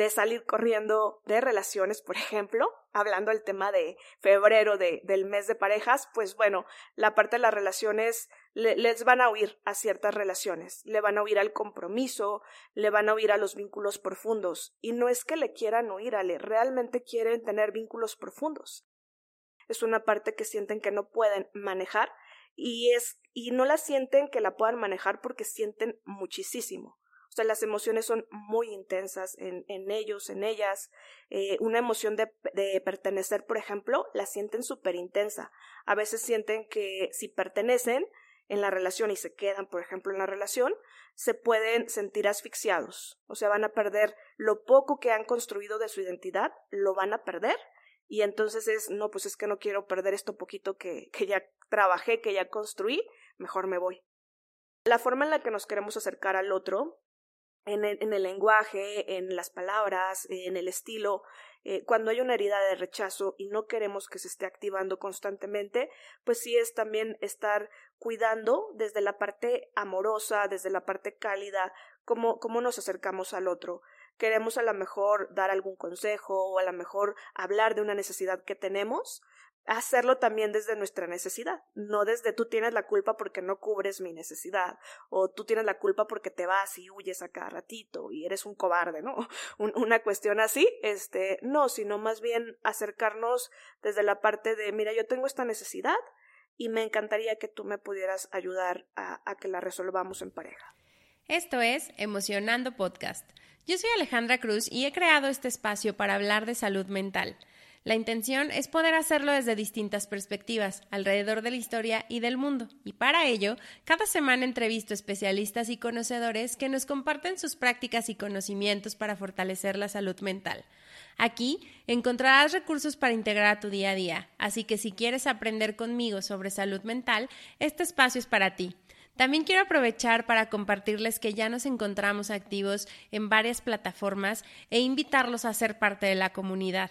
de salir corriendo de relaciones, por ejemplo, hablando del tema de febrero de, del mes de parejas, pues bueno, la parte de las relaciones les van a huir a ciertas relaciones, le van a huir al compromiso, le van a huir a los vínculos profundos. Y no es que le quieran huir, Ale, realmente quieren tener vínculos profundos. Es una parte que sienten que no pueden manejar y es y no la sienten que la puedan manejar porque sienten muchísimo. Las emociones son muy intensas en, en ellos, en ellas. Eh, una emoción de, de, pertenecer, por ejemplo, la sienten súper intensa. A veces sienten que si pertenecen en la relación y se quedan, por ejemplo, en la relación, se pueden sentir asfixiados. O sea, van a perder lo poco que han construido de su identidad, lo van a perder. Y entonces es, no, pues es que no quiero perder esto poquito que, que ya trabajé, que ya construí, mejor me voy. La forma en la que nos queremos acercar al otro en el, en el, lenguaje, en las palabras, en el estilo. Eh, cuando hay una herida de rechazo y no queremos que se esté activando constantemente, pues sí es también estar cuidando desde la parte amorosa, desde la parte cálida, cómo, cómo nos acercamos al otro. Queremos a lo mejor dar algún consejo o a lo mejor hablar de una necesidad que tenemos, hacerlo también desde nuestra necesidad, no desde tú tienes la culpa porque no cubres mi necesidad, o tú tienes la culpa porque te vas y huyes a cada ratito y eres un cobarde, ¿no? una cuestión así, este, no, sino más bien acercarnos desde la parte de, mira, yo tengo esta necesidad y me encantaría que tú me pudieras ayudar a, a que la resolvamos en pareja. Esto es Emocionando Podcast. Yo soy Alejandra Cruz y he creado este espacio para hablar de salud mental. La intención es poder hacerlo desde distintas perspectivas, alrededor de la historia y del mundo, y para ello, cada semana entrevisto especialistas y conocedores que nos comparten sus prácticas y conocimientos para fortalecer la salud mental. Aquí encontrarás recursos para integrar a tu día a día, así que si quieres aprender conmigo sobre salud mental, este espacio es para ti. También quiero aprovechar para compartirles que ya nos encontramos activos en varias plataformas e invitarlos a ser parte de la comunidad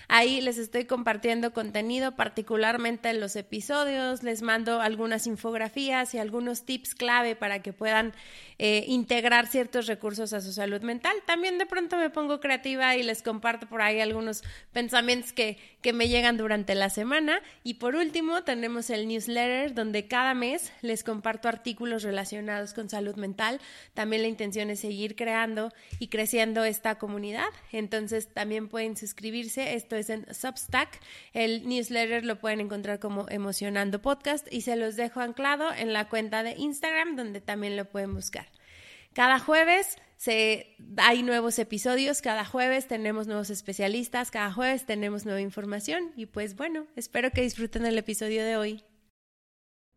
Ahí les estoy compartiendo contenido, particularmente en los episodios, les mando algunas infografías y algunos tips clave para que puedan eh, integrar ciertos recursos a su salud mental. También de pronto me pongo creativa y les comparto por ahí algunos pensamientos que, que me llegan durante la semana. Y por último, tenemos el newsletter donde cada mes les comparto artículos relacionados con salud mental. También la intención es seguir creando y creciendo esta comunidad. Entonces también pueden suscribirse. Esto en Substack. El newsletter lo pueden encontrar como Emocionando Podcast y se los dejo anclado en la cuenta de Instagram donde también lo pueden buscar. Cada jueves se, hay nuevos episodios, cada jueves tenemos nuevos especialistas, cada jueves tenemos nueva información y pues bueno, espero que disfruten el episodio de hoy.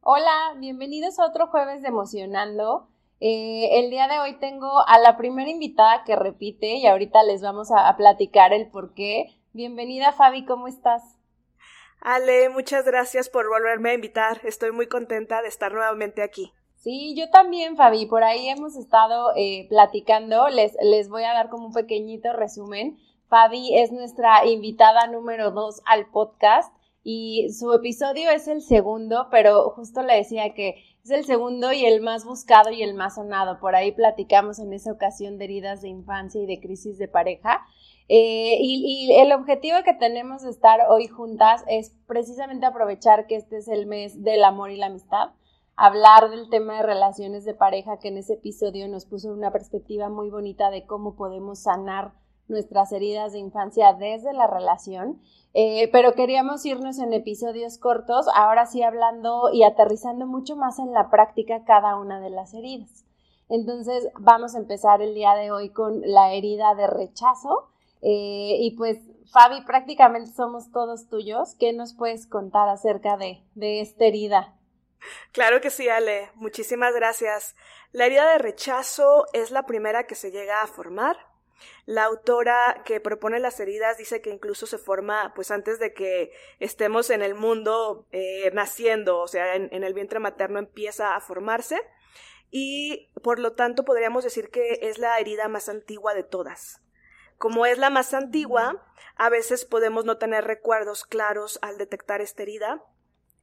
Hola, bienvenidos a otro jueves de Emocionando. Eh, el día de hoy tengo a la primera invitada que repite y ahorita les vamos a, a platicar el por qué. Bienvenida Fabi, ¿cómo estás? Ale, muchas gracias por volverme a invitar. Estoy muy contenta de estar nuevamente aquí. Sí, yo también, Fabi. Por ahí hemos estado eh, platicando. Les, les voy a dar como un pequeñito resumen. Fabi es nuestra invitada número dos al podcast y su episodio es el segundo, pero justo le decía que es el segundo y el más buscado y el más sonado. Por ahí platicamos en esa ocasión de heridas de infancia y de crisis de pareja. Eh, y, el objetivo que tenemos de estar hoy juntas es precisamente aprovechar que este es el mes del amor y la amistad, hablar del tema de relaciones de pareja que en ese episodio nos puso una perspectiva muy bonita de cómo podemos sanar nuestras heridas de infancia desde la relación. Eh, pero queríamos irnos en episodios cortos, ahora sí hablando y aterrizando mucho más en la práctica cada una de las heridas. Entonces vamos a empezar el día de hoy con la herida de rechazo. Eh, y pues, Fabi, prácticamente somos todos tuyos. ¿Qué nos puedes contar acerca de, de esta herida? Claro que sí, Ale. Muchísimas gracias. La herida de rechazo es la primera que se llega a formar. La autora que propone las heridas dice que incluso se forma pues antes de que estemos en el mundo eh, naciendo, o sea, en, en el vientre materno empieza a formarse y por lo tanto podríamos decir que es la herida más antigua de todas. Como es la más antigua, a veces podemos no tener recuerdos claros al detectar esta herida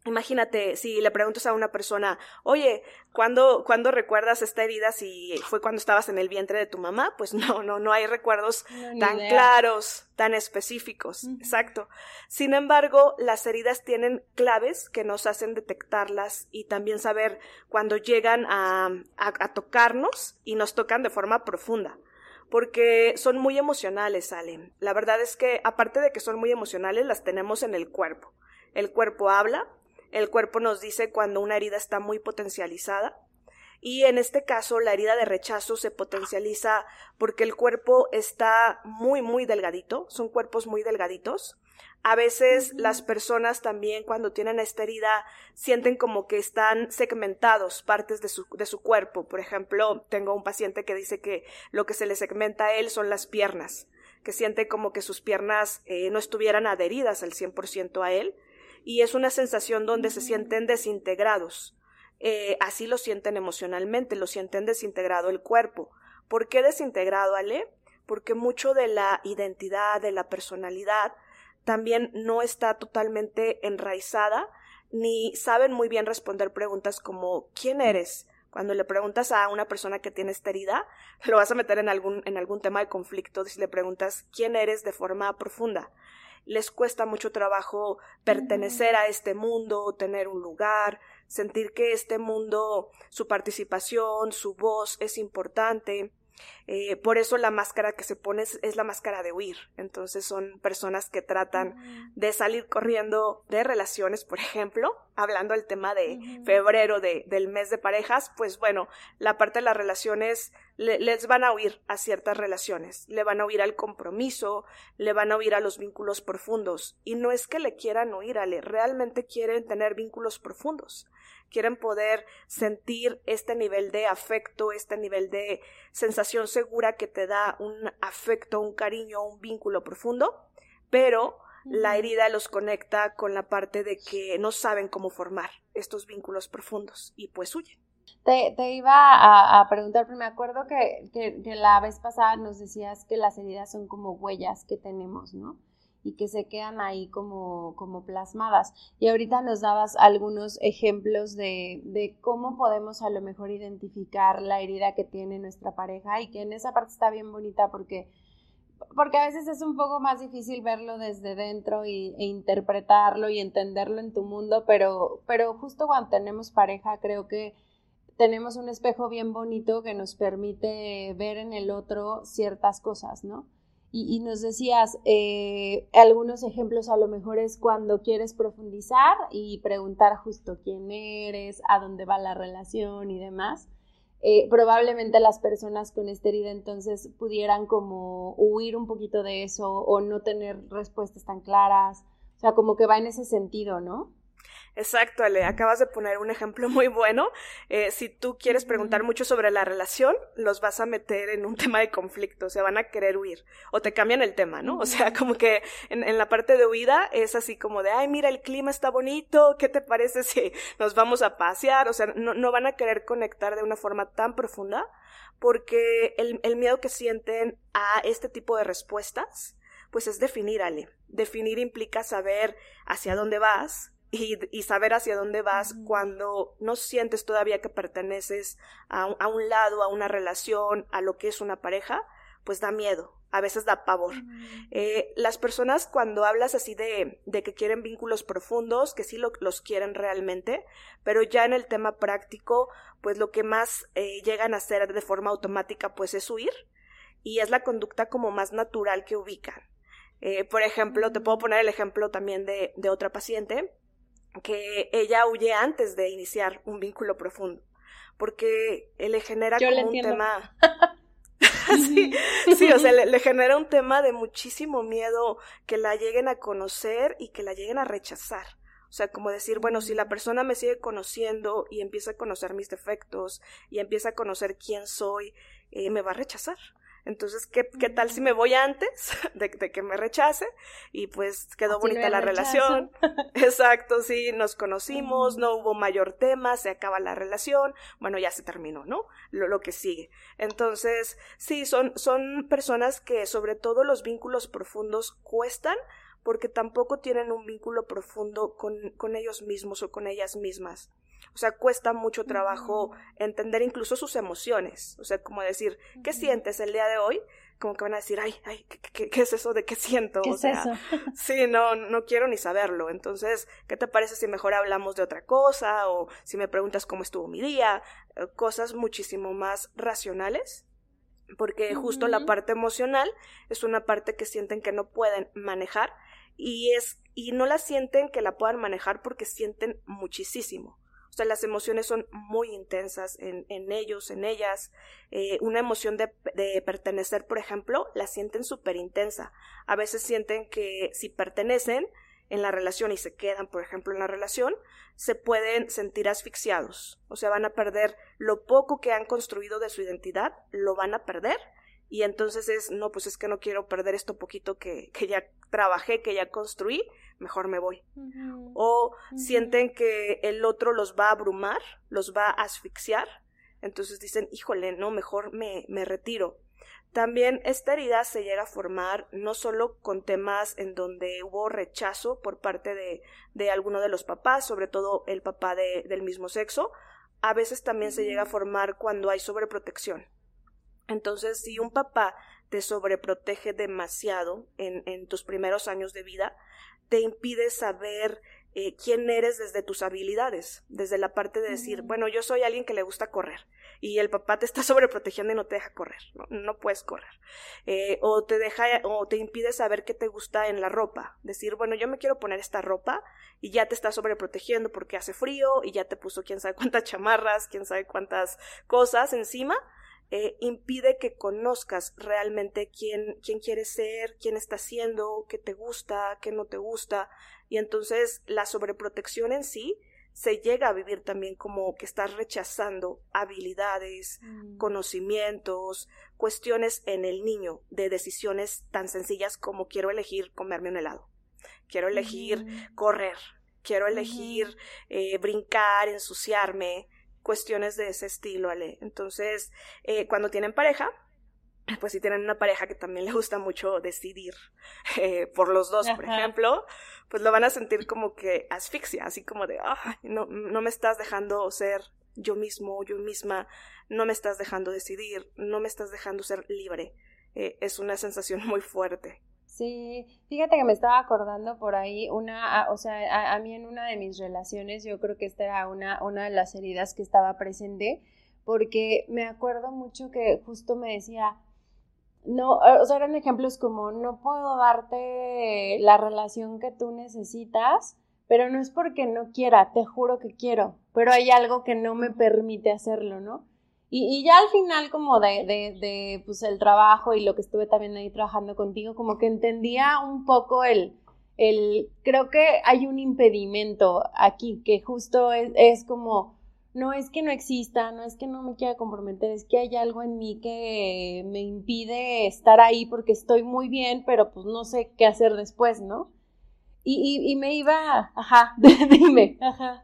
Imagínate, si le preguntas a una persona, oye, ¿cuándo, ¿cuándo recuerdas esta herida si fue cuando estabas en el vientre de tu mamá? Pues no, no, no hay recuerdos tan claros, tan específicos. Exacto. Sin embargo, las heridas tienen claves que nos hacen detectarlas y también saber cuando llegan a, a, tocarnos y nos tocan de forma profunda porque son muy emocionales, Ale. La verdad es que, aparte de que son muy emocionales, las tenemos en el cuerpo. El cuerpo habla, el cuerpo nos dice cuando una herida está muy potencializada. Y en este caso, la herida de rechazo se potencializa porque el cuerpo está muy, muy delgadito, son cuerpos muy delgaditos. A veces las personas también cuando tienen esta herida sienten como que están segmentados partes de su, de su cuerpo. Por ejemplo, tengo un paciente que dice que lo que se le segmenta a él son las piernas, que siente como que sus piernas eh, no estuvieran adheridas al 100% a él y es una sensación donde se sienten desintegrados. Eh, así lo sienten emocionalmente, lo sienten desintegrado el cuerpo. ¿Por qué desintegrado, Ale? Porque mucho de la identidad, de la personalidad, también no está totalmente enraizada, ni saben muy bien responder preguntas como ¿quién eres? Cuando le preguntas a una persona que tiene esta herida, lo vas a meter en algún, en algún tema de conflicto si le preguntas quién eres de forma profunda les cuesta mucho trabajo pertenecer a este mundo, tener un lugar, sentir que este mundo, su participación, su voz es importante. Eh, por eso la máscara que se pone es, la máscara de huir. Entonces son personas que tratan de salir corriendo de relaciones, por ejemplo, hablando del tema de febrero del mes de parejas, pues bueno, la parte de las relaciones les van a huir a ciertas relaciones, le van a huir al compromiso, le van a huir a los vínculos profundos. Y no es que le quieran huir, Ale, realmente quieren tener vínculos profundos quieren poder sentir este nivel de afecto, este nivel de sensación segura que te da un afecto, un cariño, un vínculo profundo, pero la herida los conecta con la parte de que no saben cómo formar estos vínculos profundos y pues huyen. Te, te iba a, preguntar, pero me acuerdo que, que, que la vez pasada nos decías que las heridas son como huellas que tenemos, ¿no? Y que se quedan ahí como, como plasmadas. Y ahorita nos dabas algunos ejemplos de, de cómo podemos a lo mejor identificar la herida que tiene nuestra pareja y que en esa parte está bien bonita porque porque a veces es un poco más difícil verlo desde dentro y, e interpretarlo y entenderlo en tu mundo, pero, pero justo cuando tenemos pareja creo que tenemos un espejo bien bonito que nos permite ver en el otro ciertas cosas, ¿no? Y, nos decías, eh, algunos ejemplos a lo mejor es cuando quieres profundizar y preguntar justo quién eres, a dónde va la relación y demás. Eh, probablemente las personas con esta herida entonces pudieran como huir un poquito de eso o no tener respuestas tan claras. O sea, como que va en ese sentido, ¿no? Exacto, Ale, acabas de poner un ejemplo muy bueno. Eh, si tú quieres preguntar mucho sobre la relación, los vas a meter en un tema de conflicto, o sea, van a querer huir, o te cambian el tema, ¿no? O sea, como que en, en la parte de huida es así como de, ay, mira, el clima está bonito, ¿qué te parece si nos vamos a pasear? O sea, no, no van a querer conectar de una forma tan profunda, porque el, el miedo que sienten a este tipo de respuestas, pues es definir, Ale. Definir implica saber hacia dónde vas, y, saber hacia dónde vas cuando no sientes todavía que perteneces a, un lado, a una relación, a lo que es una pareja, pues da miedo, a veces da pavor. Eh, las personas cuando hablas así de, de, que quieren vínculos profundos, que sí los quieren realmente, pero ya en el tema práctico, pues lo que más eh, llegan a hacer de forma automática, pues es huir y es la conducta como más natural que ubican. Eh, por ejemplo, te puedo poner el ejemplo también de, de otra paciente que ella huye antes de iniciar un vínculo profundo, porque le genera como un tema... sí, sí, o sea, le, genera un tema de muchísimo miedo que la lleguen a conocer y que la lleguen a rechazar. O sea, como decir, bueno, si la persona me sigue conociendo y empieza a conocer mis defectos y empieza a conocer quién soy, eh, me va a rechazar. Entonces, ¿qué, ¿qué tal si me voy antes de, que me rechace? Y pues quedó bonita la relación. Exacto, sí, nos conocimos, no hubo mayor tema, se acaba la relación, bueno, ya se terminó, ¿no? Lo, lo que sigue. Entonces, sí, son, son personas que sobre todo los vínculos profundos cuestan porque tampoco tienen un vínculo profundo con, con ellos mismos o con ellas mismas. O sea, cuesta mucho trabajo entender incluso sus emociones. O sea, como decir, ¿qué sientes el día de hoy? Como que van a decir, ay, ay, ¿qué, qué, es eso de qué siento? ¿Qué o es eso? sí, no, no quiero ni saberlo. Entonces, ¿qué te parece si mejor hablamos de otra cosa? O si me preguntas cómo estuvo mi día, eh, cosas muchísimo más racionales. Porque justo la parte emocional es una parte que sienten que no pueden manejar y es y no la sienten que la puedan manejar porque sienten muchísimo. O sea, las emociones son muy intensas en, en ellos, en ellas. Eh, una emoción de, de, pertenecer, por ejemplo, la sienten súper intensa. A veces sienten que si pertenecen en la relación y se quedan, por ejemplo, en la relación, se pueden sentir asfixiados. O sea, van a perder lo poco que han construido de su identidad, lo van a perder y entonces es, no, pues es que no quiero perder esto poquito que, que ya trabajé, que ya construí, mejor me voy. O sienten que el otro los va a abrumar, los va a asfixiar, entonces dicen, híjole, no, mejor me, me retiro. También esta herida se llega a formar no solo con temas en donde hubo rechazo por parte de, de alguno de los papás, sobre todo el papá de, del mismo sexo, a veces también se llega a formar cuando hay sobreprotección. Entonces, si un papá te sobreprotege demasiado en, en tus primeros años de vida, te impide saber eh, quién eres desde tus habilidades, desde la parte de decir, bueno, yo soy alguien que le gusta correr y el papá te está sobreprotegiendo y no te deja correr, no, no puedes correr. Eh, o te deja o te impide saber qué te gusta en la ropa, decir, bueno, yo me quiero poner esta ropa y ya te está sobreprotegiendo porque hace frío y ya te puso quién sabe cuántas chamarras, quién sabe cuántas cosas encima eh, impide que conozcas realmente quién, quién quieres ser, quién está siendo, qué te gusta, qué no te gusta. Y entonces la sobreprotección en sí se llega a vivir también como que estás rechazando habilidades, mm. conocimientos, cuestiones en el niño de decisiones tan sencillas como quiero elegir comerme un helado, quiero elegir mm. correr, quiero elegir eh, brincar, ensuciarme, cuestiones de ese estilo, Ale. Entonces, eh, cuando tienen pareja, pues si tienen una pareja que también le gusta mucho decidir eh, por los dos, por ejemplo, pues lo van a sentir como que asfixia, así como de, no, no me estás dejando ser yo mismo, yo misma, no me estás dejando decidir, no me estás dejando ser libre. Eh, es una sensación muy fuerte. Sí, fíjate que me estaba acordando por ahí una, o sea, a, mí en una de mis relaciones yo creo que esta era una, una de las heridas que estaba presente, porque me acuerdo mucho que justo me decía, no, o sea, eran ejemplos como, no puedo darte la relación que tú necesitas, pero no es porque no quiera, te juro que quiero, pero hay algo que no me permite hacerlo, ¿no? Y, ya al final como de, de, de, pues el trabajo y lo que estuve también ahí trabajando contigo, como que entendía un poco el, el creo que hay un impedimento aquí, que justo es, es como, no es que no exista, no es que no me quiera comprometer, es que hay algo en mí que me impide estar ahí porque estoy muy bien, pero pues no sé qué hacer después, ¿no? Y, y, y me iba, ajá, dime, ajá.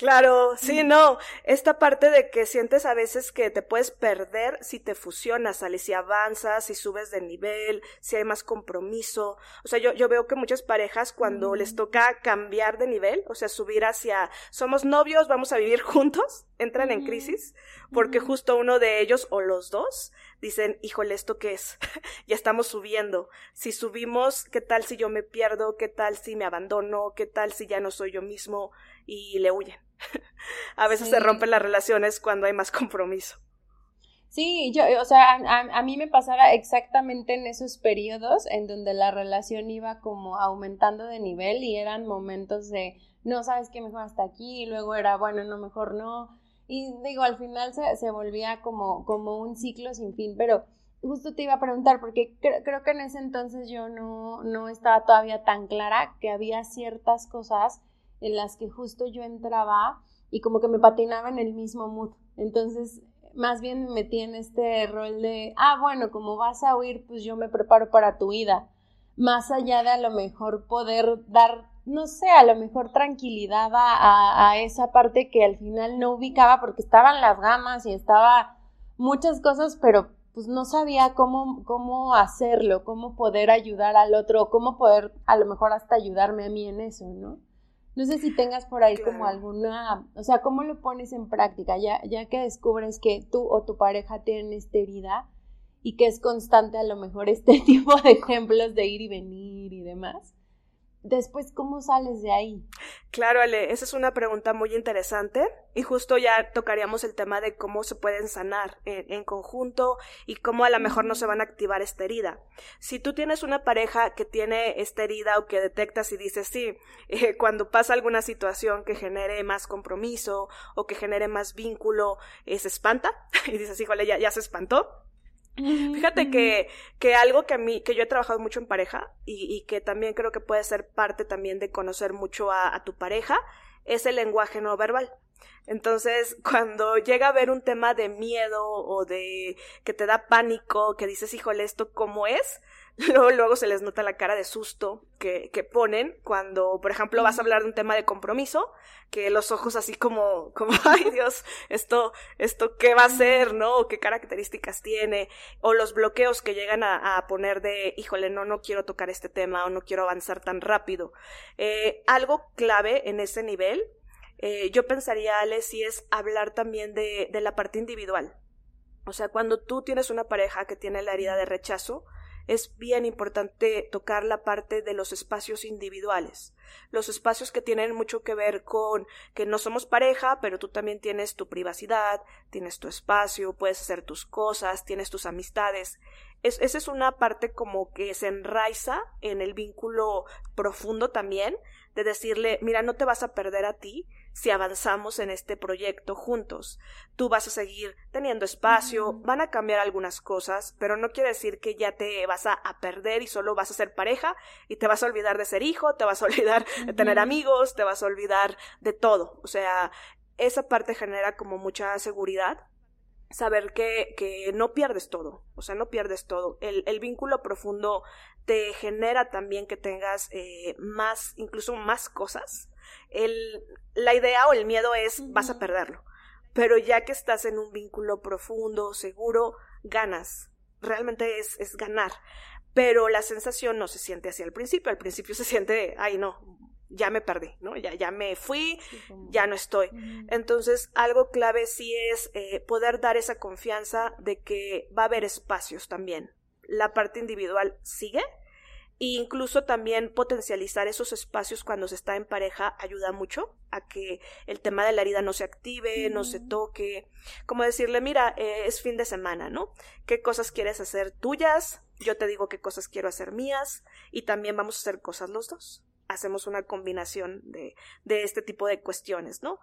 Claro, sí, no. Esta parte de que sientes a veces que te puedes perder si te fusionas, ¿sale? Si avanzas, si subes de nivel, si hay más compromiso. O sea, yo, yo veo que muchas parejas cuando les toca cambiar de nivel, o sea, subir hacia somos novios, vamos a vivir juntos, entran en crisis, porque justo uno de ellos o los dos dicen, híjole, ¿esto qué es? ya estamos subiendo. Si subimos, ¿qué tal si yo me pierdo? ¿Qué tal si me abandono? ¿Qué tal si ya no soy yo mismo? Y le huyen. a veces se rompen las relaciones cuando hay más compromiso. Sí, yo, o sea, a, mí me pasaba exactamente en esos periodos en donde la relación iba como aumentando de nivel y eran momentos de, no sabes qué mejor hasta aquí, y luego era, bueno, no, mejor no. Y digo, al final se, se volvía como, como un ciclo sin fin, pero justo te iba a preguntar, porque creo que en ese entonces yo no, no estaba todavía tan clara que había ciertas cosas en las que justo yo entraba y como que me patinaba en el mismo mood. Entonces más bien me metí en este rol de, ah, bueno, como vas a huir, pues yo me preparo para tu vida. Más allá de a lo mejor poder dar, no sé, a lo mejor tranquilidad a, a esa parte que al final no ubicaba porque estaban las gamas y estaba muchas cosas, pero pues no sabía cómo, cómo hacerlo, cómo poder ayudar al otro, cómo poder a lo mejor hasta ayudarme a mí en eso, ¿no? No sé si tengas por ahí como alguna, o sea, ¿cómo lo pones en práctica? Ya, ya que descubres que tú o tu pareja tienen esta herida y que es constante a lo mejor este tipo de ejemplos de ir y venir y demás después, ¿cómo sales de ahí? Claro, Ale, esa es una pregunta muy interesante y justo ya tocaríamos el tema de cómo se pueden sanar en, conjunto y cómo a lo mejor no se van a activar esta herida. Si tú tienes una pareja que tiene esta herida o que detectas y dices, sí, eh, cuando pasa alguna situación que genere más compromiso o que genere más vínculo, eh, se espanta y dices, híjole, ya, ya se espantó, Fíjate que, que algo que a mí, que yo he trabajado mucho en pareja y, y que también creo que puede ser parte también de conocer mucho a, a tu pareja, es el lenguaje no verbal. Entonces, cuando llega a haber un tema de miedo o de que te da pánico, que dices, híjole, ¿esto cómo es? Luego, luego se les nota la cara de susto que, que ponen cuando, por ejemplo, vas a hablar de un tema de compromiso, que los ojos así como, como, ay Dios, esto, esto qué va a ser, ¿no? O qué características tiene, o los bloqueos que llegan a, a poner de, híjole, no, no quiero tocar este tema o no quiero avanzar tan rápido. Eh, algo clave en ese nivel, eh, yo pensaría, Ale, si es hablar también de, de la parte individual. O sea, cuando tú tienes una pareja que tiene la herida de rechazo, es bien importante tocar la parte de los espacios individuales, los espacios que tienen mucho que ver con que no somos pareja, pero tú también tienes tu privacidad, tienes tu espacio, puedes hacer tus cosas, tienes tus amistades. esa es una parte como que se enraiza en el vínculo profundo también, de decirle, mira, no te vas a perder a ti, si avanzamos en este proyecto juntos. Tú vas a seguir teniendo espacio, van a cambiar algunas cosas, pero no quiere decir que ya te vas a, perder y solo vas a ser pareja y te vas a olvidar de ser hijo, te vas a olvidar de tener amigos, te vas a olvidar de todo. O sea, esa parte genera como mucha seguridad saber que, que no pierdes todo, o sea, no pierdes todo. El, el vínculo profundo te genera también que tengas eh, más, incluso más cosas el, la idea o el miedo es vas a perderlo. Pero ya que estás en un vínculo profundo, seguro, ganas. Realmente es, es ganar. Pero la sensación no se siente así al principio. Al principio se siente, ay no, ya me perdí, ¿no? Ya, ya me fui, ya no estoy. Entonces, algo clave sí es eh, poder dar esa confianza de que va a haber espacios también. La parte individual sigue, e incluso también potencializar esos espacios cuando se está en pareja ayuda mucho a que el tema de la herida no se active, no se toque. Como decirle, mira, eh, es fin de semana, ¿no? ¿Qué cosas quieres hacer tuyas? Yo te digo qué cosas quiero hacer mías y también vamos a hacer cosas los dos. Hacemos una combinación de, de este tipo de cuestiones, ¿no?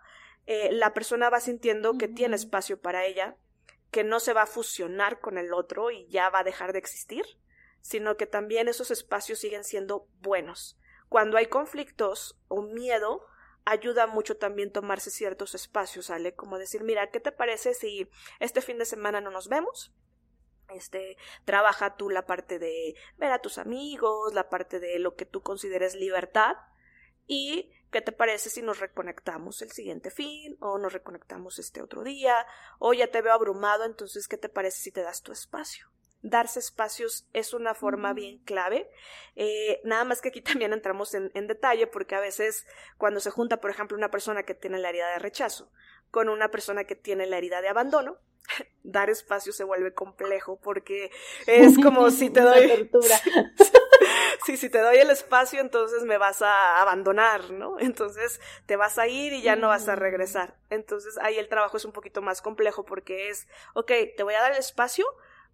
Eh, la persona va sintiendo que tiene espacio para ella, que no se va a fusionar con el otro y ya va a dejar de existir sino que también esos espacios siguen siendo buenos. Cuando hay conflictos o miedo, ayuda mucho también tomarse ciertos espacios, ¿sale? Como decir, mira, ¿qué te parece si este fin de semana no nos vemos? Este, trabaja tú la parte de ver a tus amigos, la parte de lo que tú consideres libertad y ¿qué te parece si nos reconectamos el siguiente fin o nos reconectamos este otro día o ya te veo abrumado, entonces ¿qué te parece si te das tu espacio? Darse espacios es una forma bien clave. Eh, nada más que aquí también entramos en, en, detalle porque a veces cuando se junta, por ejemplo, una persona que tiene la herida de rechazo con una persona que tiene la herida de abandono, dar espacio se vuelve complejo porque es como si te doy sí, si te doy el espacio, entonces me vas a abandonar, ¿no? Entonces te vas a ir y ya no vas a regresar. Entonces ahí el trabajo es un poquito más complejo porque es, ok, te voy a dar el espacio,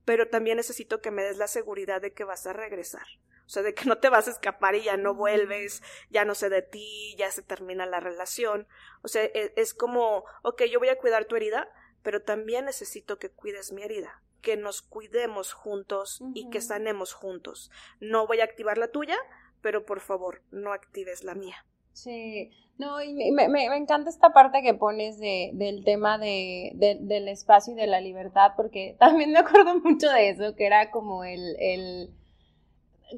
pero también necesito que me des la seguridad de que vas a regresar. O sea, de que no te vas a escapar y ya no vuelves, ya no sé de ti, ya se termina la relación. O sea, e, es, como, ok, yo voy a cuidar tu herida, pero también necesito que cuides mi herida, que nos cuidemos juntos y que sanemos juntos. No voy a activar la tuya, pero por favor, no actives la mía. Sí, no, y me, me, encanta esta parte que pones de, del tema de, del espacio y de la libertad, porque también me acuerdo mucho de eso, que era como el, el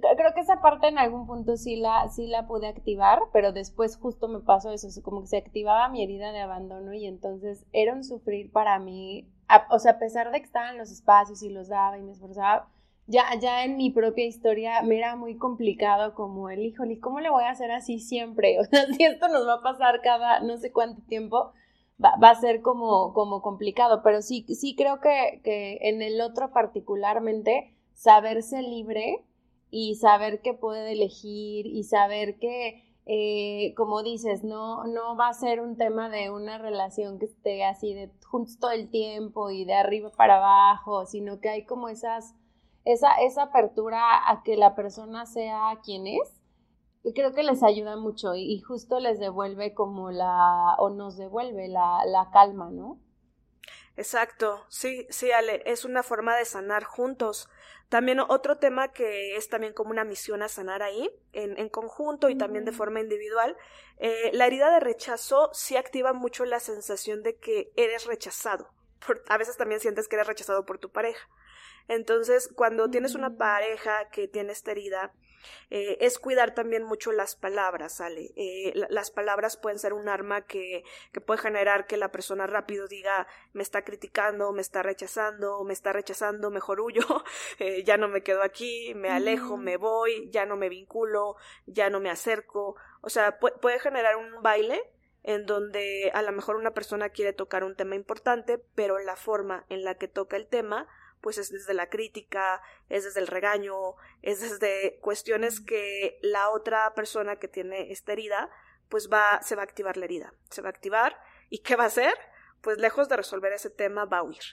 creo que esa parte en algún punto sí la, sí la pude activar, pero después justo me pasó eso, como que se activaba mi herida de abandono y entonces era un sufrir para mí, o sea, a pesar de que estaba en los espacios y los daba y me esforzaba, ya, ya en mi propia historia me era muy complicado como el, híjole, ¿cómo le voy a hacer así siempre? O sea, si esto nos va a pasar cada no sé cuánto tiempo, va, va a ser como, como complicado, pero sí, sí creo que, que en el otro particularmente, saberse libre y saber que puede elegir y saber que, eh, como dices, no, no va a ser un tema de una relación que esté así de juntos todo el tiempo y de arriba para abajo, sino que hay como esas, esa, esa apertura a que la persona sea quien es. Creo que les ayuda mucho y, justo les devuelve como la, o nos devuelve la, la calma, ¿no? Exacto, sí, sí, Ale, es una forma de sanar juntos. También otro tema que es también como una misión a sanar ahí, en, en conjunto y también de forma individual, eh, la herida de rechazo sí activa mucho la sensación de que eres rechazado. A veces también sientes que eres rechazado por tu pareja. Entonces, cuando tienes una mm. pareja que tiene esta herida, eh, es cuidar también mucho las palabras, ¿sale? Eh, las palabras pueden ser un arma que, que puede generar que la persona rápido diga, me está criticando, me está rechazando, me está rechazando, mejor huyo, eh, ya no me quedo aquí, me alejo, me voy, ya no me vinculo, ya no me acerco. O sea, puede generar un baile en donde a lo mejor una persona quiere tocar un tema importante, pero la forma en la que toca el tema pues es desde la crítica, es desde el regaño, es desde cuestiones que la otra persona que tiene esta herida, pues va, se va a activar la herida, se va a activar y ¿qué va a hacer? Pues lejos de resolver ese tema va a huir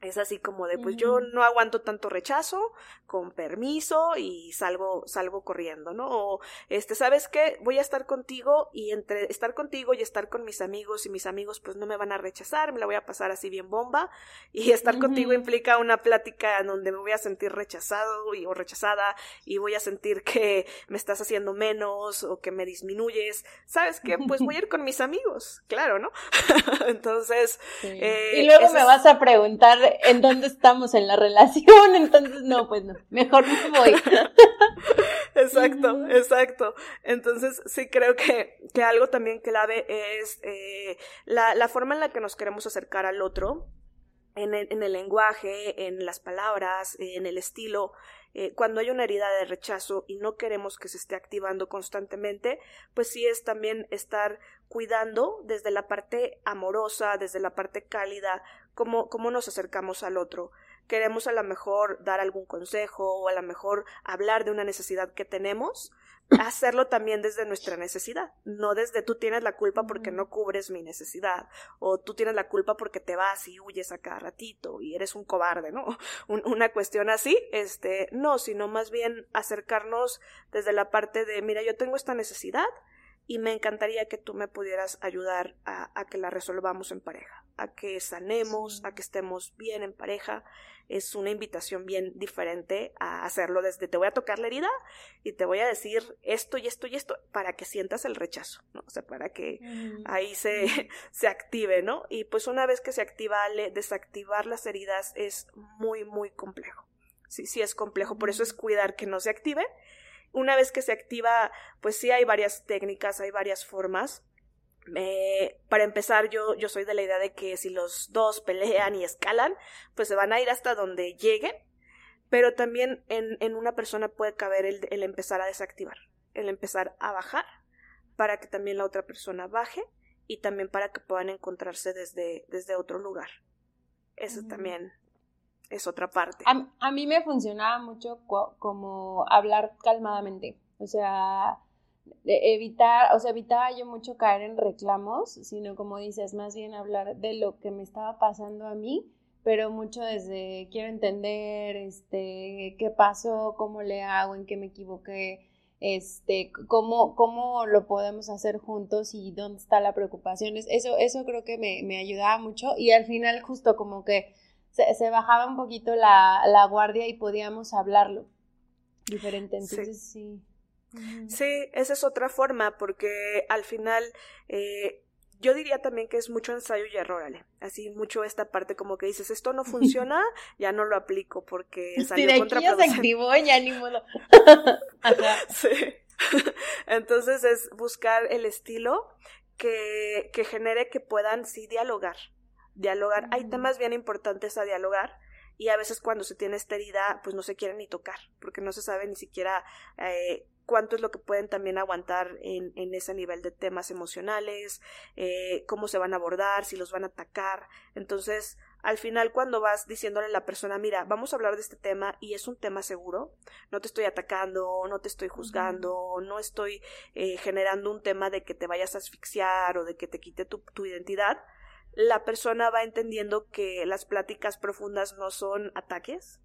es así como de pues yo no aguanto tanto rechazo con permiso y salgo salgo corriendo no o este sabes qué voy a estar contigo y entre estar contigo y estar con mis amigos y mis amigos pues no me van a rechazar me la voy a pasar así bien bomba. Y estar contigo implica una plática en donde me voy a sentir rechazado y, o rechazada y voy a sentir que me estás haciendo menos o que me disminuyes. Sabes qué pues voy a ir con mis amigos claro no entonces eh, y luego me vas a preguntar en dónde estamos en la relación, entonces no, pues no, mejor no voy. exacto, exacto. Entonces sí creo que, que algo también clave es eh, la, la forma en la que nos queremos acercar al otro, en el, en el, lenguaje, en las palabras, en el estilo. Eh, cuando hay una herida de rechazo y no queremos que se esté activando constantemente, pues sí es también estar cuidando desde la parte amorosa, desde la parte cálida, cómo, cómo nos acercamos al otro. Queremos a lo mejor dar algún consejo o a lo mejor hablar de una necesidad que tenemos, hacerlo también desde nuestra necesidad, no desde tú tienes la culpa porque no cubres mi necesidad, o tú tienes la culpa porque te vas y huyes a cada ratito y eres un cobarde, ¿no? una cuestión así, este, no, sino más bien acercarnos desde la parte de, mira, yo tengo esta necesidad, y me encantaría que tú me pudieras ayudar a, que la resolvamos en pareja, a que sanemos, a que estemos bien en pareja. Es una invitación bien diferente a hacerlo desde te voy a tocar la herida y te voy a decir esto y esto y esto para que sientas el rechazo, ¿no? O sea, para que ahí se, se active, ¿no? Y pues una vez que se activa, desactivar las heridas es muy, muy complejo. Sí, sí es complejo, por eso es cuidar que no se active una vez que se activa, pues sí hay varias técnicas, hay varias formas. Eh, para empezar, yo, yo soy de la idea de que si los dos pelean y escalan, pues se van a ir hasta donde lleguen, pero también en, en una persona puede caber el, el, empezar a desactivar, el empezar a bajar, para que también la otra persona baje y también para que puedan encontrarse desde, desde otro lugar. Eso también es otra parte. A, mí me funcionaba mucho como hablar calmadamente, o sea, evitar, o sea, evitaba yo mucho caer en reclamos, sino como dices, más bien hablar de lo que me estaba pasando a mí, pero mucho desde quiero entender, este, qué pasó, cómo le hago, en qué me equivoqué, este, cómo, cómo lo podemos hacer juntos y dónde está la preocupación. Eso, eso creo que me, me ayudaba mucho y al final justo como que se, bajaba un poquito la, la, guardia y podíamos hablarlo diferente. Entonces sí. Sí, esa es otra forma, porque al final eh, yo diría también que es mucho ensayo y error, Ale. Así mucho esta parte como que dices, esto no funciona, ya no lo aplico porque salió sí, contraproducente. ya ni modo. sí. Entonces es buscar el estilo que, que genere que puedan sí dialogar. Dialogar. Hay temas bien importantes a dialogar y a veces cuando se tiene esta herida pues no se quieren ni tocar porque no se sabe ni siquiera eh, cuánto es lo que pueden también aguantar en, en ese nivel de temas emocionales, eh, cómo se van a abordar, si los van a atacar. Entonces, al final, cuando vas diciéndole a la persona, mira, vamos a hablar de este tema y es un tema seguro, no te estoy atacando, no te estoy juzgando, no estoy eh, generando un tema de que te vayas a asfixiar o de que te quite tu, tu identidad, la persona va entendiendo que las pláticas profundas no son ataques,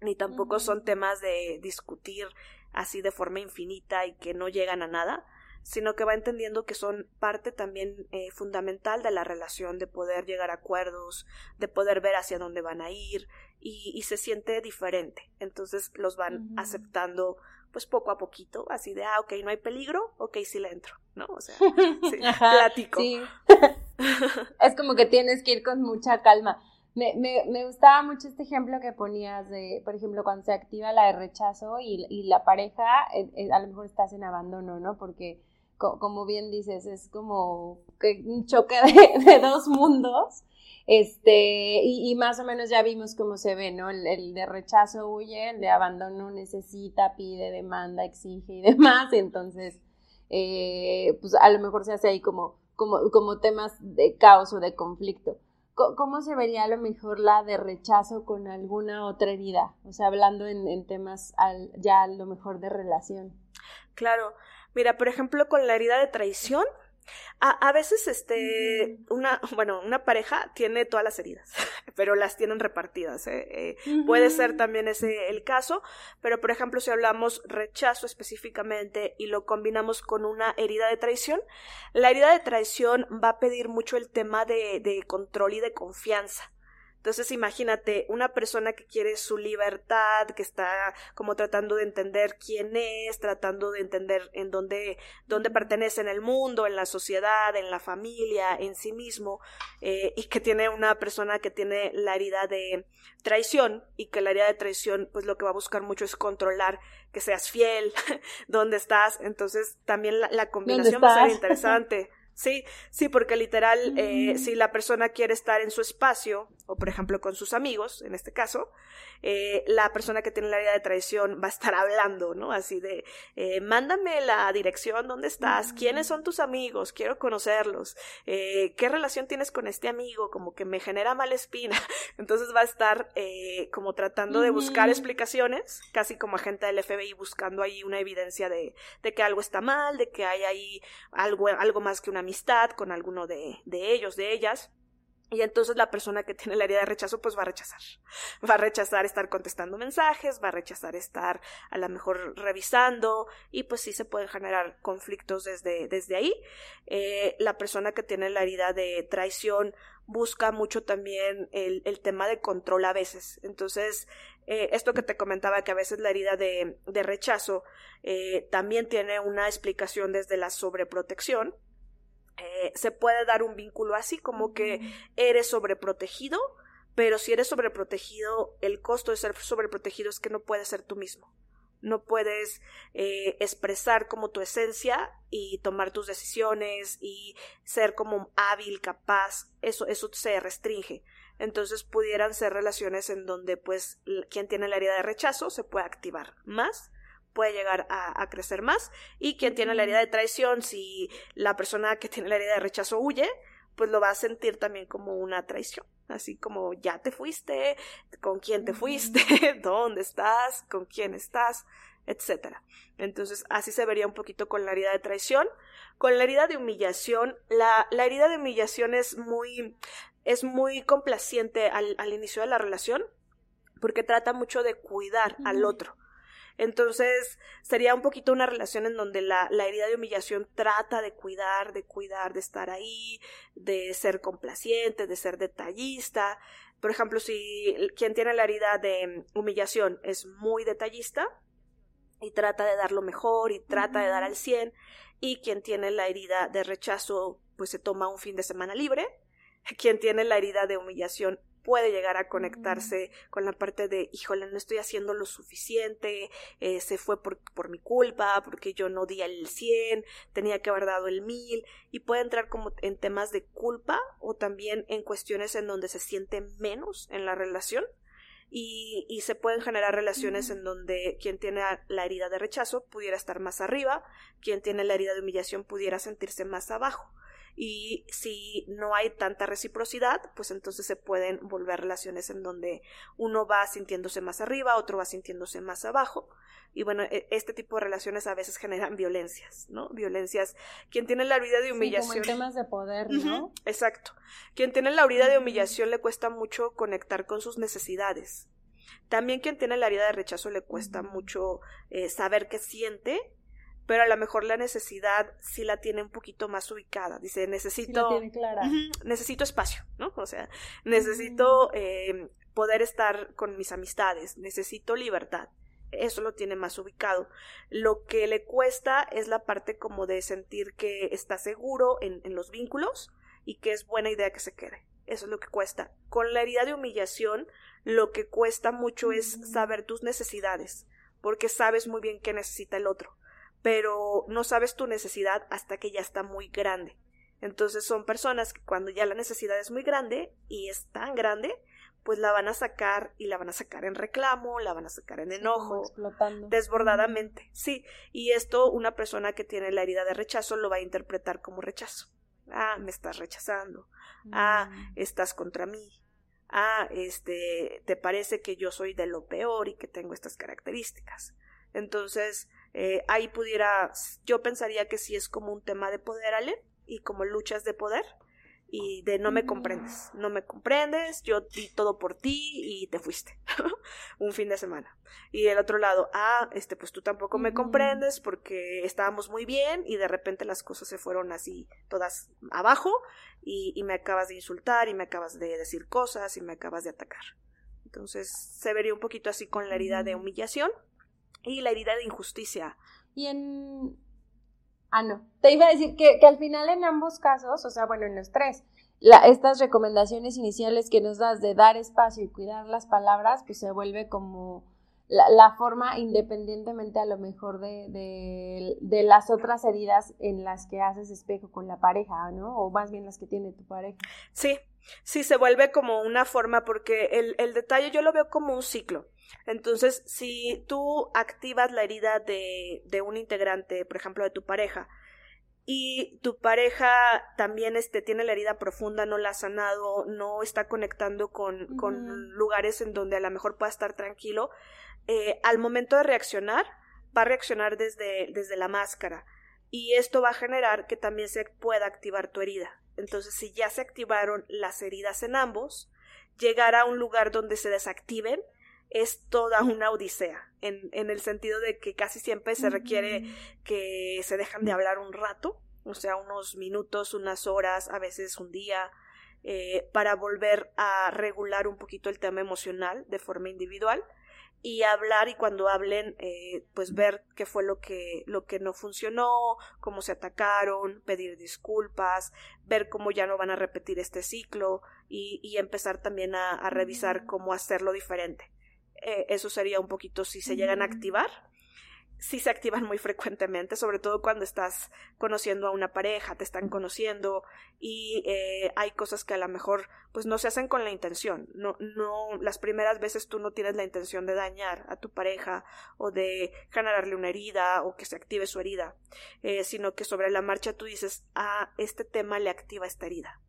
ni tampoco son temas de discutir así de forma infinita y que no llegan a nada, sino que va entendiendo que son parte también eh, fundamental de la relación, de poder llegar a acuerdos, de poder ver hacia dónde van a ir y, y se siente diferente. Entonces los van aceptando pues poco a poquito, así de, ah, ok, no hay peligro, ok, sí le entro, ¿no? O sea, sí, plático. es como que tienes que ir con mucha calma. Me, me, me, gustaba mucho este ejemplo que ponías de, por ejemplo, cuando se activa la de rechazo y, y la pareja, eh, eh, a lo mejor estás en abandono, ¿no? Porque, como bien dices, es como un choque de, dos mundos. Este, y, y, más o menos ya vimos cómo se ve, ¿no? El, el, de rechazo huye, el de abandono necesita, pide, demanda, exige y demás. Entonces, eh, pues a lo mejor se hace ahí como, como, como temas de caos o de conflicto. ¿Cómo se vería a lo mejor la de rechazo con alguna otra herida? O sea, hablando en, temas ya a lo mejor de relación. Claro. Mira, por ejemplo, con la herida de traición, a, a, veces, este, una, bueno, una pareja tiene todas las heridas, pero las tienen repartidas. ¿eh? eh puede ser también ese el caso, pero por ejemplo, si hablamos rechazo específicamente y lo combinamos con una herida de traición, la herida de traición va a pedir mucho el tema de, de control y de confianza. Entonces imagínate una persona que quiere su libertad, que está como tratando de entender quién es, tratando de entender en dónde, dónde pertenece en el mundo, en la sociedad, en la familia, en sí mismo, eh, y que tiene una persona que tiene la herida de traición y que la herida de traición pues lo que va a buscar mucho es controlar que seas fiel, dónde estás, entonces también la, la combinación va a ser interesante. Sí, sí, porque literal, eh, mm. si la persona quiere estar en su espacio, o por ejemplo con sus amigos, en este caso, eh, la persona que tiene la idea de traición va a estar hablando, ¿no? Así de, eh, mándame la dirección, ¿dónde estás? ¿Quiénes son tus amigos? Quiero conocerlos. Eh, ¿Qué relación tienes con este amigo? Como que me genera mala espina. Entonces va a estar como tratando de buscar explicaciones, casi como agente del FBI buscando ahí una evidencia de, de que algo está mal, de que hay ahí algo, algo más que una amistad con alguno de, de ellos, de ellas. Y entonces la persona que tiene la herida de rechazo pues va a rechazar. Va a rechazar estar contestando mensajes, va a rechazar estar a lo mejor revisando y pues sí se pueden generar conflictos desde, desde ahí. Eh, la persona que tiene la herida de traición busca mucho también el, el tema de control a veces. Entonces, eh, esto que te comentaba que a veces la herida de, de rechazo eh, también tiene una explicación desde la sobreprotección eh, se puede dar un vínculo así como que eres sobreprotegido, pero si eres sobreprotegido, el costo de ser sobreprotegido es que no puedes ser tú mismo. No puedes eh, expresar como tu esencia y tomar tus decisiones y ser como hábil, capaz. Eso, eso se restringe. Entonces pudieran ser relaciones en donde pues quien tiene la herida de rechazo se puede activar más puede llegar a, crecer más. Y quien tiene la herida de traición, si la persona que tiene la herida de rechazo huye, pues lo va a sentir también como una traición. así como ya te fuiste, con quién te fuiste, dónde estás, con quién estás, etcétera. Entonces, así se vería un poquito con la herida de traición. Con la herida de humillación, la, la herida de humillación es muy, es muy complaciente al, al inicio de la relación, porque trata mucho de cuidar al otro. Entonces, sería un poquito una relación en donde la, la, herida de humillación trata de cuidar, de cuidar, de estar ahí, de ser complaciente, de ser detallista. Por ejemplo, si quien tiene la herida de humillación es muy detallista y trata de dar lo mejor y trata de dar al 100, y quien tiene la herida de rechazo, pues se toma un fin de semana libre. Quien tiene la herida de humillación puede llegar a conectarse con la parte de, híjole, no estoy haciendo lo suficiente, eh, se fue por, por, mi culpa, porque yo no di el 100, tenía que haber dado el 1000, y puede entrar como en temas de culpa o también en cuestiones en donde se siente menos en la relación. Y, y se pueden generar relaciones en donde quien tiene la herida de rechazo pudiera estar más arriba, quien tiene la herida de humillación pudiera sentirse más abajo y si no hay tanta reciprocidad, pues entonces se pueden volver relaciones en donde uno va sintiéndose más arriba, otro va sintiéndose más abajo. Y bueno, e, este tipo de relaciones a veces generan violencias, ¿no? Violencias. Quien tiene la herida de humillación. Sí, como en temas de poder, ¿no? exacto. Quien tiene la herida de humillación le cuesta mucho conectar con sus necesidades. También quien tiene la herida de rechazo le cuesta mucho eh, saber qué siente pero a lo mejor la necesidad sí la tiene un poquito más ubicada. Dice, necesito, necesito espacio, ¿no? O sea, necesito mm. em, poder estar con mis amistades, necesito libertad. Eso lo tiene más ubicado. Lo que le cuesta es la parte como de sentir que está seguro en, en los vínculos y que es buena idea que se quede. Eso es lo que cuesta. Con la herida de humillación, lo que cuesta mucho es mm. saber tus necesidades, porque sabes muy bien qué necesita el otro pero no sabes tu necesidad hasta que ya está muy grande. Entonces son personas que cuando ya la necesidad es muy grande y es tan grande, pues la van a sacar y la van a sacar en reclamo, la van a sacar en enojo, explotando. desbordadamente. Sí, y esto una persona que tiene la herida de rechazo lo va a interpretar como rechazo. Ah, me estás rechazando. Ah, mm. estás contra mí. Ah, este, te parece que yo soy de lo peor y que tengo estas características. Entonces, eh, ahí pudiera, yo pensaría que sí es como un tema de poder, Ale, y como luchas de poder, y de no me comprendes, no me comprendes, yo di todo por ti y te fuiste un fin de semana. Y el otro lado, ah, este, pues tú tampoco me comprendes porque estábamos muy bien y de repente las cosas se fueron así todas abajo y, y me acabas de insultar y me acabas de decir cosas y me acabas de atacar. Entonces se vería un poquito así con la herida de humillación y la herida de injusticia. Y en... Ah, no. Te iba a decir que, que al final en ambos casos, o sea, bueno, en los tres, la, estas recomendaciones iniciales que nos das de dar espacio y cuidar las palabras, pues se vuelve como la, la forma independientemente a lo mejor de, de, de, las otras heridas en las que haces espejo con la pareja, ¿no? O más bien las que tiene tu pareja. Sí, sí, se vuelve como una forma porque el, el detalle yo lo veo como un ciclo. Entonces, si tú activas la herida de, de un integrante, por ejemplo, de tu pareja, y tu pareja también este, tiene la herida profunda, no la ha sanado, no está conectando con, con lugares en donde a lo mejor pueda estar tranquilo, eh, al momento de reaccionar, va a reaccionar desde, desde la máscara. Y esto va a generar que también se pueda activar tu herida. Entonces, si ya se activaron las heridas en ambos, llegar a un lugar donde se desactiven es toda una odisea, en, en el sentido de que casi siempre se requiere que se dejan de hablar un rato, o sea, unos minutos, unas horas, a veces un día, eh, para volver a regular un poquito el tema emocional de forma individual y hablar y cuando hablen eh, pues ver qué fue lo que lo que no funcionó cómo se atacaron pedir disculpas ver cómo ya no van a repetir este ciclo y, y empezar también a, a revisar cómo hacerlo diferente. Eh, eso sería un poquito si se llegan a activar. Si se activan muy frecuentemente, sobre todo cuando estás conociendo a una pareja, te están conociendo y eh, hay cosas que a lo mejor pues no se hacen con la intención. No, no, las primeras veces tú no tienes la intención de dañar a tu pareja o de generarle una herida o que se active su herida, eh, sino que sobre la marcha tú dices, ah, este tema le activa esta herida,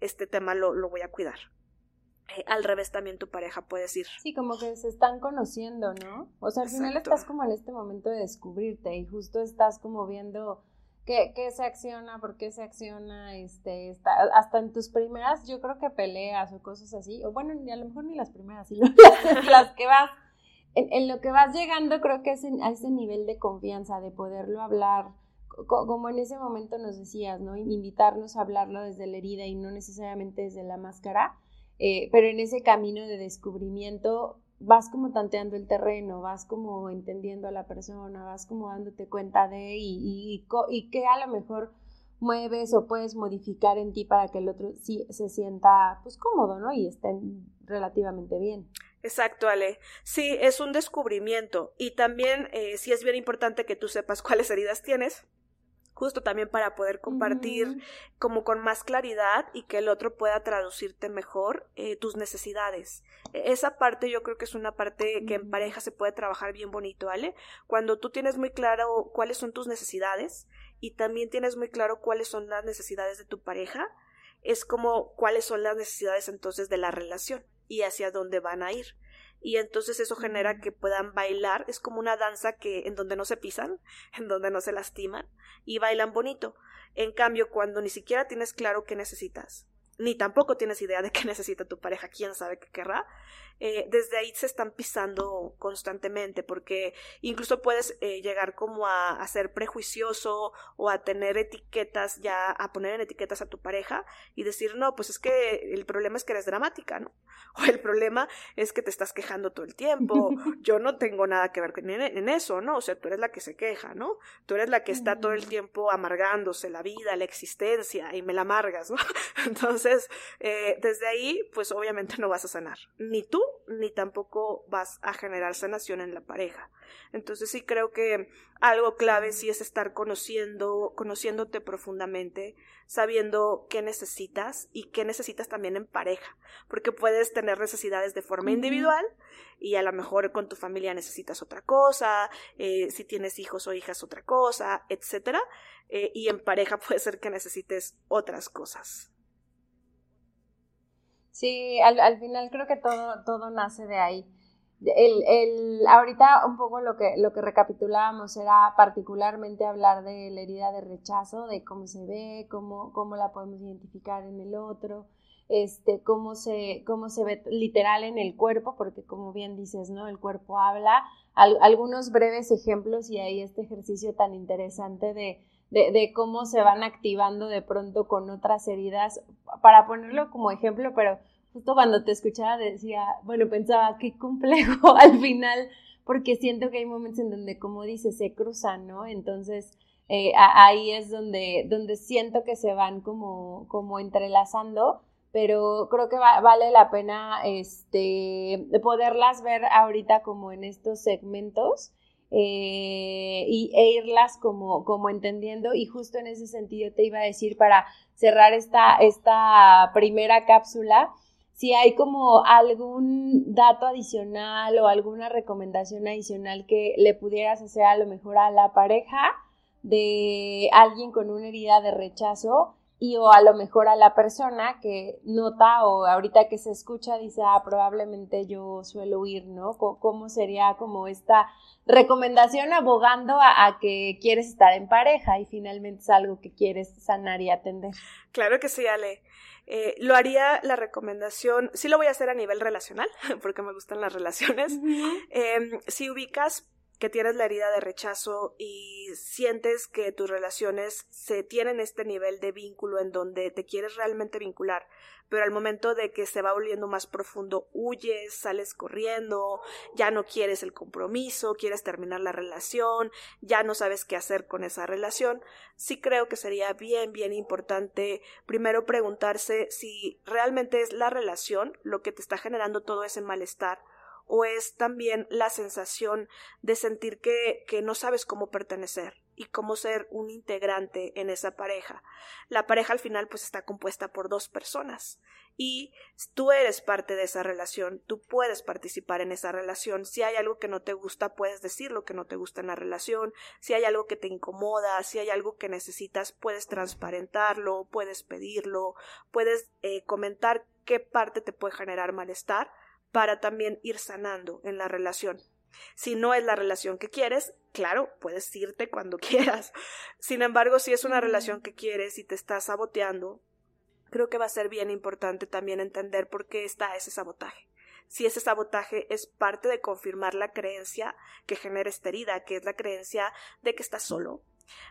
este tema lo, lo voy a cuidar eh, al revés también tu pareja puede decir. Sí, como que se están conociendo, ¿no? O sea, al final estás como en este momento de descubrirte y justo estás como viendo qué, qué se acciona, por qué se acciona, este, está, hasta en tus primeras, yo creo que peleas o cosas así, o bueno, a lo mejor ni las primeras, sino las, que vas, en, lo que vas llegando creo que es a ese nivel de confianza, de poderlo hablar, como en ese momento nos decías, ¿no? Invitarnos a hablarlo desde la herida y no necesariamente desde la máscara, eh, pero en ese camino de descubrimiento vas como tanteando el terreno, vas como entendiendo a la persona, vas como dándote cuenta de y, y, y que a lo mejor mueves o puedes modificar en ti para que el otro sí se sienta pues cómodo, ¿no? Y esté relativamente bien. Exacto, Ale. Sí, es un descubrimiento y también eh, sí es bien importante que tú sepas cuáles heridas tienes justo también para poder compartir como con más claridad y que el otro pueda traducirte mejor eh, tus necesidades. E, esa parte yo creo que es una parte que en pareja se puede trabajar bien bonito, ¿vale? Cuando tú tienes muy claro cuáles son tus necesidades y también tienes muy claro cuáles son las necesidades de tu pareja, es como cuáles son las necesidades entonces de la relación y hacia dónde van a ir y entonces eso genera que puedan bailar, es como una danza que en donde no se pisan, en donde no se lastiman y bailan bonito. En cambio, cuando ni siquiera tienes claro qué necesitas, ni tampoco tienes idea de qué necesita tu pareja, quién sabe qué querrá, eh, desde ahí se están pisando constantemente, porque incluso puedes eh, llegar como a, ser prejuicioso o a tener etiquetas, ya a poner en etiquetas a tu pareja y decir, no, pues es que el problema es que eres dramática, ¿no? O el problema es que te estás quejando todo el tiempo, yo no tengo nada que ver con en, eso, ¿no? O sea, tú eres la que se queja, ¿no? Tú eres la que está todo el tiempo amargándose la vida, la existencia y me la amargas, ¿no? Entonces, eh, desde ahí, pues obviamente no vas a sanar, ni tú ni tampoco vas a generar sanación en la pareja. Entonces sí creo que algo clave sí es estar conociendo, conociéndote profundamente, sabiendo qué necesitas y qué necesitas también en pareja, porque puedes tener necesidades de forma individual y a lo mejor con tu familia necesitas otra cosa, eh, si tienes hijos o hijas otra cosa, etcétera, eh, y en pareja puede ser que necesites otras cosas. Sí, al, al final creo que todo, todo nace de ahí. El, el, ahorita un poco lo que, lo que recapitulábamos era particularmente hablar de la herida de rechazo, de cómo se ve, cómo, cómo la podemos identificar en el otro, este, cómo se, cómo se ve literal en el cuerpo, porque como bien dices, ¿no? El cuerpo habla. algunos breves ejemplos y ahí este ejercicio tan interesante de, de, cómo se van activando de pronto con otras heridas, para ponerlo como ejemplo, pero justo cuando te escuchaba decía, bueno, pensaba, qué complejo al final, porque siento que hay momentos en donde, como dices, se cruzan, ¿no? Entonces, eh, ahí es donde, donde siento que se van como, como entrelazando, pero creo que vale la pena este, poderlas ver ahorita como en estos segmentos eh, y, e irlas como, como entendiendo. Y justo en ese sentido te iba a decir para cerrar esta, esta primera cápsula, si hay como algún dato adicional o alguna recomendación adicional que le pudieras hacer a lo mejor a la pareja de alguien con una herida de rechazo y o a lo mejor a la persona que nota o ahorita que se escucha dice, ah, probablemente yo suelo huir, ¿no? ¿Cómo sería como esta recomendación abogando a, que quieres estar en pareja y finalmente es algo que quieres sanar y atender? Claro que sí, Ale. Eh, lo haría la recomendación, sí lo voy a hacer a nivel relacional, porque me gustan las relaciones. Em, si ubicas que tienes la herida de rechazo y sientes que tus relaciones se tienen este nivel de vínculo en donde te quieres realmente vincular, pero al momento de que se va volviendo más profundo, huyes, sales corriendo, ya no quieres el compromiso, quieres terminar la relación, ya no sabes qué hacer con esa relación, sí creo que sería bien, bien importante primero preguntarse si realmente es la relación lo que te está generando todo ese malestar o es también la sensación de sentir que, que no sabes cómo pertenecer y cómo ser un integrante en esa pareja. La pareja al final pues está compuesta por dos personas y tú eres parte de esa relación, tú puedes participar en esa relación. Si hay algo que no te gusta, puedes decir lo que no te gusta en la relación. Si hay algo que te incomoda, si hay algo que necesitas, puedes transparentarlo, puedes pedirlo, puedes eh, comentar qué parte te puede generar malestar para también ir sanando en la relación. Si no es la relación que quieres, claro, puedes irte cuando quieras. Sin embargo, si es una relación que quieres y te estás saboteando, creo que va a ser bien importante también entender por qué está ese sabotaje. Si ese sabotaje es parte de confirmar la creencia que genera esta herida, que es la creencia de que estás solo,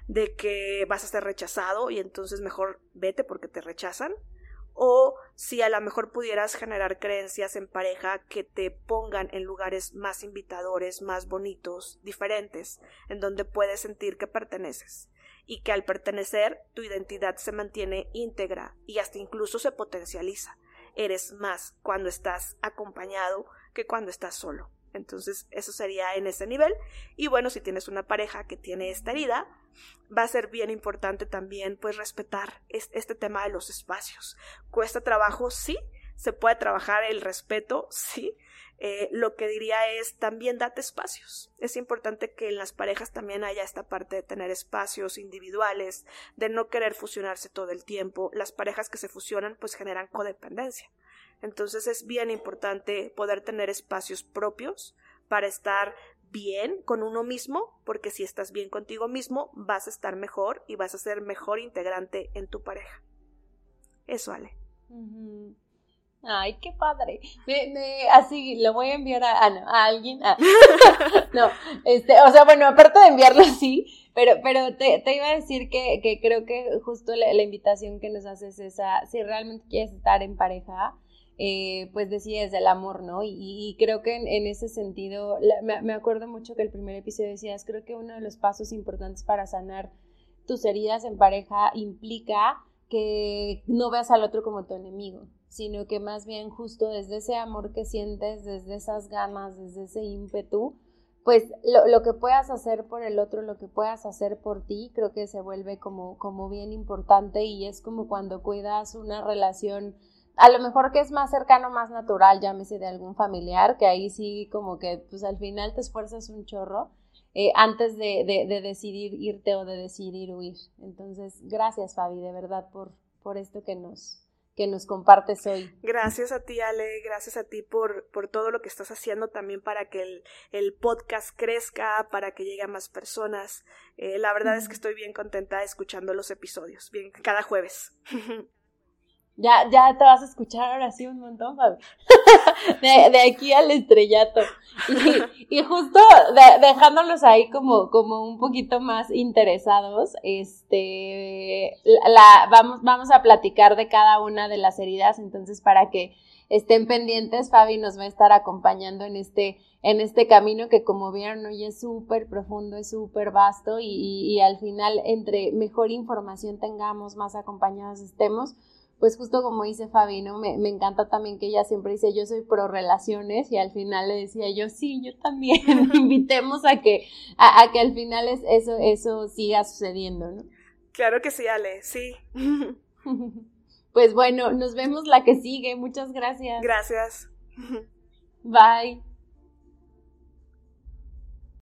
de que vas a ser rechazado y entonces mejor vete porque te rechazan, o si a lo mejor pudieras generar creencias en pareja que te pongan en lugares más invitadores, más bonitos, diferentes, en donde puedes sentir que perteneces y que al pertenecer tu identidad se mantiene íntegra y hasta incluso se potencializa. Eres más cuando estás acompañado que cuando estás solo. Entonces, eso sería en ese nivel. Y bueno, si tienes una pareja que tiene esta herida, va a ser bien importante también, pues, respetar este tema de los espacios. Cuesta trabajo, sí. Se puede trabajar el respeto, sí. Eh, lo que diría es también date espacios. Es importante que en las parejas también haya esta parte de tener espacios individuales, de no querer fusionarse todo el tiempo. Las parejas que se fusionan pues generan codependencia. Entonces es bien importante poder tener espacios propios para estar bien con uno mismo, porque si estás bien contigo mismo, vas a estar mejor y vas a ser mejor integrante en tu pareja. Eso, Ale. Ay, qué padre. Me, así, lo voy a enviar a, a, alguien. no, este, o sea, bueno, aparte de enviarlo así, pero, pero te, te iba a decir que, que creo que justo la, la, invitación que nos haces es esa, si realmente quieres estar en pareja, eh, pues decides el amor, ¿no? Y, creo que en, ese sentido, me, acuerdo mucho que el primer episodio decías, creo que uno de los pasos importantes para sanar tus heridas en pareja implica que no veas al otro como tu enemigo, sino que más bien justo desde ese amor que sientes, desde esas ganas, desde ese ímpetu, pues lo, lo, que puedas hacer por el otro, lo que puedas hacer por ti, creo que se vuelve como, como bien importante y es como cuando cuidas una relación a lo mejor que es más cercano, más natural, llámese de algún familiar, que ahí sí como que pues al final te esfuerzas un chorro eh, antes de, de, decidir irte o de decidir huir. Entonces, gracias Fabi, de verdad, por, por esto que nos, que nos compartes hoy. Gracias a ti, Ale, gracias a ti por, por todo lo que estás haciendo también para que el, el podcast crezca, para que llegue a más personas. Eh, la verdad es que estoy bien contenta escuchando los episodios, bien, cada jueves. Ya, ya te vas a escuchar ahora sí un montón, Fabi. de, aquí al estrellato. Y, y justo dejándolos ahí como, como un poquito más interesados, este, la, vamos, vamos a platicar de cada una de las heridas, entonces para que estén pendientes, Fabi nos va a estar acompañando en este, en este camino que como vieron hoy es súper profundo, es súper vasto y, y, y al final entre mejor información tengamos, más acompañados estemos, pues justo como dice Fabi, ¿no? Me, me, encanta también que ella siempre dice, yo soy pro relaciones y al final le decía yo, sí, yo también, invitemos a que, a, que al final es, eso, eso siga sucediendo, ¿no? Claro que sí, Ale, sí. pues bueno, nos vemos la que sigue, muchas gracias. Gracias. Bye.